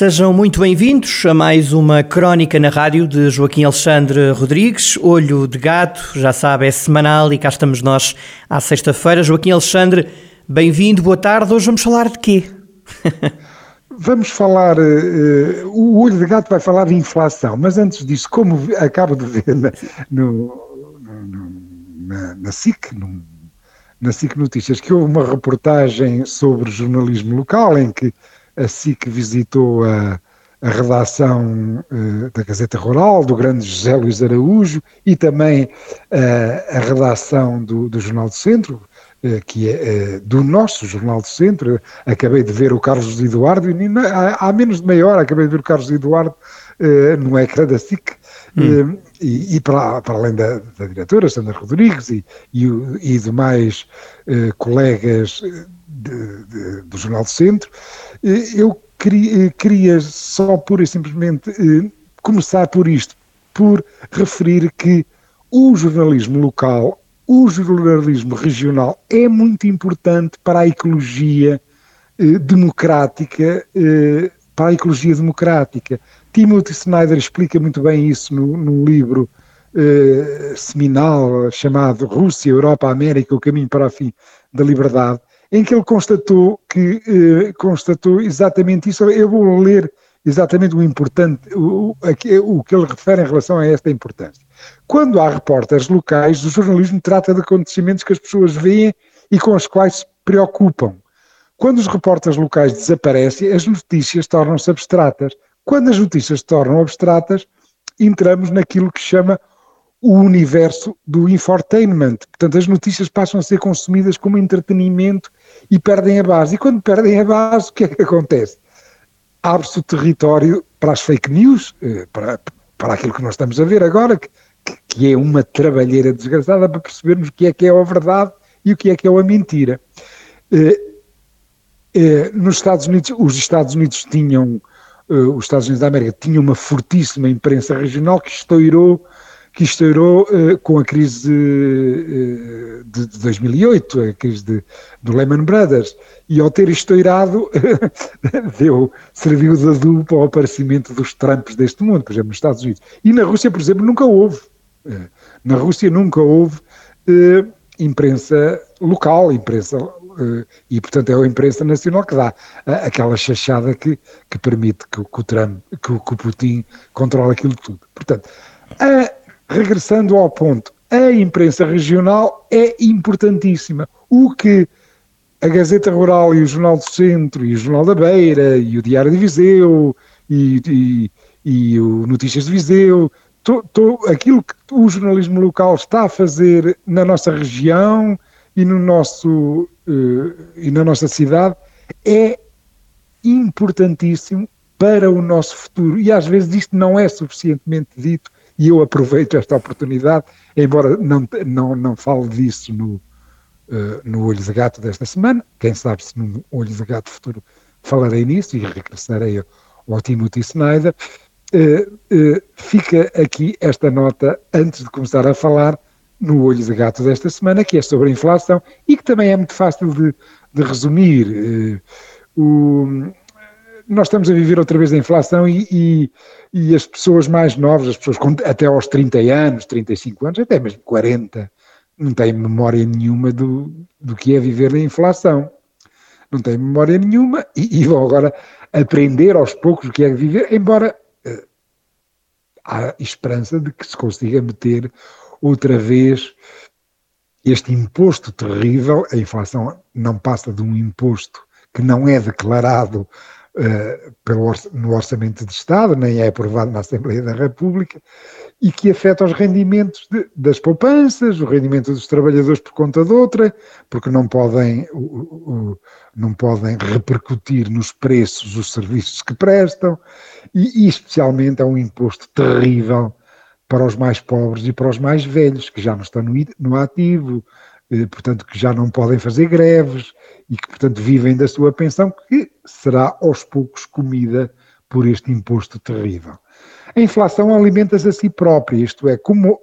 Sejam muito bem-vindos a mais uma crónica na rádio de Joaquim Alexandre Rodrigues, Olho de Gato, já sabe, é semanal e cá estamos nós à sexta-feira. Joaquim Alexandre, bem-vindo, boa tarde. Hoje vamos falar de quê? Vamos falar, uh, o Olho de Gato vai falar de inflação, mas antes disso, como acabo de ver na, no, no, na, na SIC, no, na SIC Notícias, que houve uma reportagem sobre jornalismo local em que a SIC visitou a, a redação uh, da Gazeta Rural, do grande José Luís Araújo, e também uh, a redação do, do, Jornal do Centro, uh, que é do nosso Jornal do Centro. Acabei de ver o Carlos Eduardo, e há, há, menos de meia hora acabei de ver o Carlos Eduardo no ecrã da SIC. Hum. E, e para, para, além da, da diretora, Sandra Rodrigues, e, e, e demais colegas de, de, do Jornal do Centro, eu queria, queria só pura e simplesmente eh, começar por isto, por referir que o jornalismo local, o jornalismo regional é muito importante para a ecologia eh, democrática, eh, para a ecologia democrática. Timothy Snyder explica muito bem isso no, no livro eh, seminal chamado Rússia, Europa, América, o caminho para a fim da liberdade, em que ele constatou que eh, constatou exatamente isso. Eu vou ler exatamente o importante, o, o, que ele refere em relação a esta importância. Quando há repórteres locais, o jornalismo trata de acontecimentos que as pessoas veem e com os quais se preocupam. Quando os repórteres locais desaparecem, as notícias tornam-se abstratas. Quando as notícias se tornam abstratas, entramos naquilo que chama o universo do infotainment. Portanto, as notícias passam a ser consumidas como entretenimento e perdem a base. E quando perdem a base, o que é que acontece? Abre-se o território para as fake news, eh, para, para aquilo que nós estamos a ver agora, que, que é uma trabalheira desgraçada para percebermos o que é que é a verdade e o que é que é a mentira. Eh, eh, nos Estados Unidos, os Estados Unidos tinham, os Estados Unidos da América tinham uma fortíssima imprensa regional que estourou que estourou uh, com a crise uh, de, de, 2008, a crise de, do Lehman Brothers, e ao ter estourado, deu, serviu de adubo para o aparecimento dos Trumps deste mundo, por exemplo, nos Estados Unidos. E na Rússia, por exemplo, nunca houve. Na Rússia nunca houve imprensa local, imprensa e portanto é a imprensa nacional que dá aquela chachada que, que permite que, que o Trump, que, que o Putin controle aquilo tudo. Portanto, a, regressando ao ponto, a imprensa regional é importantíssima. O que a Gazeta Rural e o Jornal do Centro e o Jornal da Beira e o Diário de Viseu e, e, e o Notícias de Viseu, to, aquilo que o jornalismo local está a fazer na nossa região e, no nosso, e na nossa cidade é importantíssimo para o nosso futuro. E às vezes isto não é suficientemente dito e eu aproveito esta oportunidade, embora não, não, não fale disso no, uh, no Olho de Gato desta semana, quem sabe se no Olho de Gato futuro falarei nisso e regressarei ao Timothy Snyder, uh, uh, fica aqui esta nota antes de começar a falar no Olho de Gato desta semana, que é sobre a inflação e que também é muito fácil de, de resumir. O, nós estamos a viver outra vez a inflação e, e, e, as pessoas mais novas, as pessoas com, até aos 30 anos, 35 anos, até mesmo 40, não têm memória nenhuma do, do que é viver a inflação. Não têm memória nenhuma e, e vão agora aprender aos poucos o que é viver, embora uh, há esperança de que se consiga meter outra vez este imposto terrível. A inflação não passa de um imposto que não é declarado uh, pelo, no Orçamento de Estado, nem é aprovado na Assembleia da República, e que afeta os rendimentos de, das poupanças, o rendimento dos trabalhadores por conta de outra, porque não podem, o, o, não podem repercutir nos preços os serviços que prestam, e, e especialmente é um imposto terrível para os mais pobres e para os mais velhos, que já não estão no, no ativo, eh, portanto, que já não podem fazer greves e que, portanto, vivem da sua pensão, que será aos poucos comida por este imposto terrível. A inflação alimenta-se a si própria, isto é, como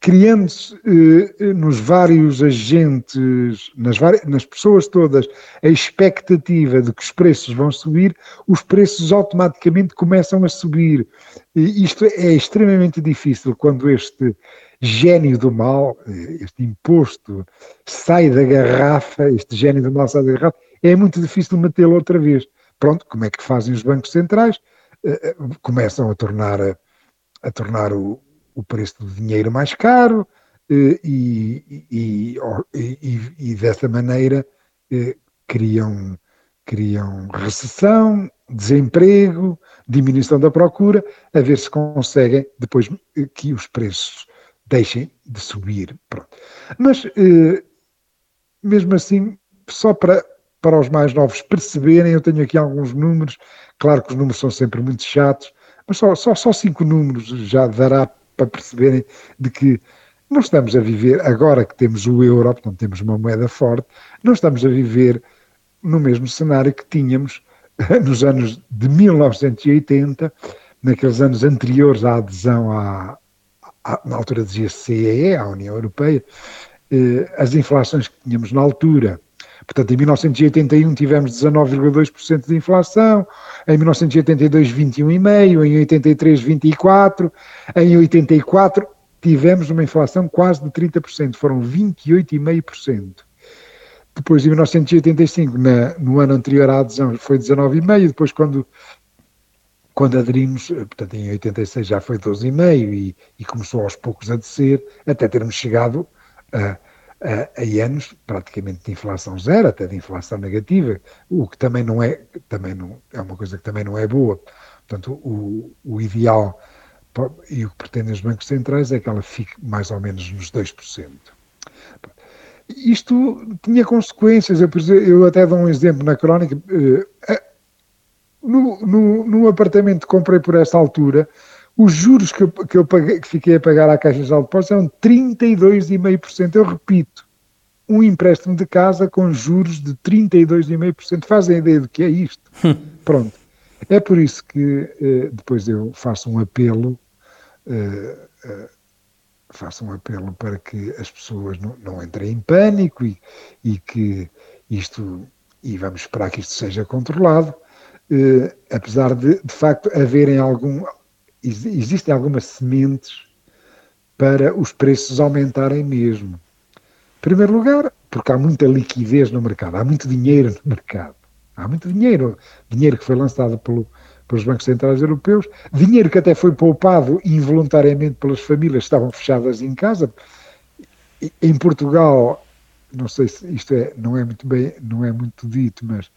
criando-se eh, nos vários agentes, nas, várias, nas pessoas todas, a expectativa de que os preços vão subir, os preços automaticamente começam a subir. E isto é extremamente difícil quando este gênio do mal, eh, este imposto, sai da garrafa, este gênio do mal sai da garrafa, é muito difícil mantê-lo outra vez. Pronto, como é que fazem os bancos centrais? Eh, eh, começam a tornar, a, a tornar o, o preço do dinheiro mais caro e, e, e, e dessa maneira criam, criam recessão, desemprego, diminuição da procura, a ver se conseguem depois que os preços deixem de subir. Pronto. Mas, eh, mesmo assim, só para, para os mais novos perceberem, eu tenho aqui alguns números, claro que os números são sempre muito chatos, mas só, só, só cinco números já dará para perceberem de que não estamos a viver, agora que temos o euro, portanto temos uma moeda forte, não estamos a viver no mesmo cenário que tínhamos nos anos de 1980, naqueles anos anteriores à adesão à, na altura dizia CEE, à União Europeia, eh, as inflações que tínhamos na altura. Portanto, em 1981 tivemos 19,2% de inflação, em 1982 21,5%, em 83 24%, em 84 tivemos uma inflação quase de 30%, foram 28,5%. Depois, em 1985, na, no ano anterior à adesão, foi 19,5%, depois quando quando aderimos, portanto em 86 já foi 12,5 e, e começou aos poucos a descer, até termos chegado a, a, anos praticamente de inflação zero, até de inflação negativa, o que também não é, também não, é uma coisa que também não é boa. Portanto, o, o ideal e o que pretendem os bancos centrais é que ela fique mais ou menos nos 2%. Isto tinha consequências, eu, eu até dou um exemplo na crónica, eh, no, no, no, apartamento que comprei por essa altura, os juros que eu, que eu paguei, que fiquei a pagar à Caixa de Depósitos eram 32,5%. Eu repito, um empréstimo de casa com juros de 32,5%. Fazem ideia do que é isto? Pronto. É por isso que eh, depois eu faço um apelo, eh, eh, faço um apelo para que as pessoas não, não entrem em pânico e, e que isto, e vamos esperar que isto seja controlado, apesar de, de facto, haverem algum, existem algumas sementes para os preços aumentarem mesmo. Em primeiro lugar, porque há muita liquidez no mercado, há muito dinheiro no mercado. Há muito dinheiro, dinheiro que foi lançado pelo, pelos bancos centrais europeus, dinheiro que até foi poupado involuntariamente pelas famílias que estavam fechadas em casa. Em Portugal, não sei se isto é, não é muito bem, não é muito dito, mas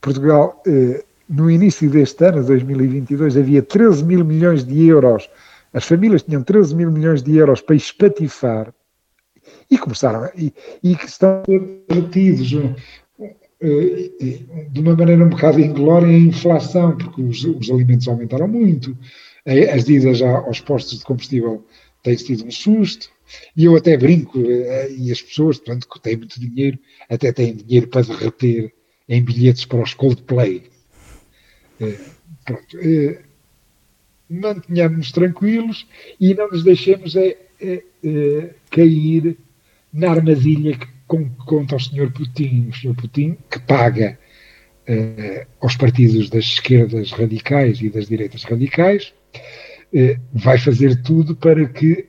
Portugal eh, no início deste ano, 2022, havia 13 mil milhões de euros, as famílias tinham 13 mil milhões de euros para espatifar e começaram, e, e que estão retidos eh, eh, de uma maneira um bocado inglória em inflação, porque os, os alimentos aumentaram muito, as idas aos postos de combustível têm sido um susto, e eu até brinco, eh, e as pessoas, portanto, que têm muito dinheiro, até têm dinheiro para derreter em bilhetes para os Coldplay. É, pronto, é, mantenhamos-nos tranquilos e não nos deixemos é, é, é cair na armadilha que conta o Sr. Putin, o Sr. Putin que paga é, aos partidos das esquerdas radicais e das direitas radicais, é, vai fazer tudo para que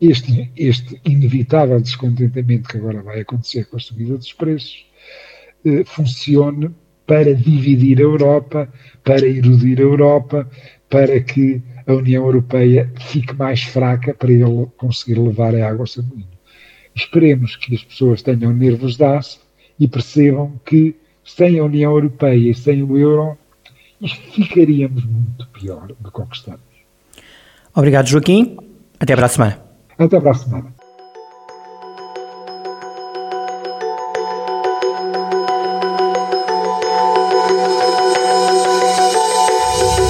este, este inevitável descontentamento que agora vai acontecer com a subida dos preços funcione para dividir a Europa, para erudir a Europa, para que a União Europeia fique mais fraca para ele conseguir levar a água ao seu moinho. Esperemos que as pessoas tenham nervos de aço e percebam que sem a União Europeia e sem o euro, ficaríamos muito pior do que estamos. Obrigado, Joaquim. Até para a semana. Até para a semana.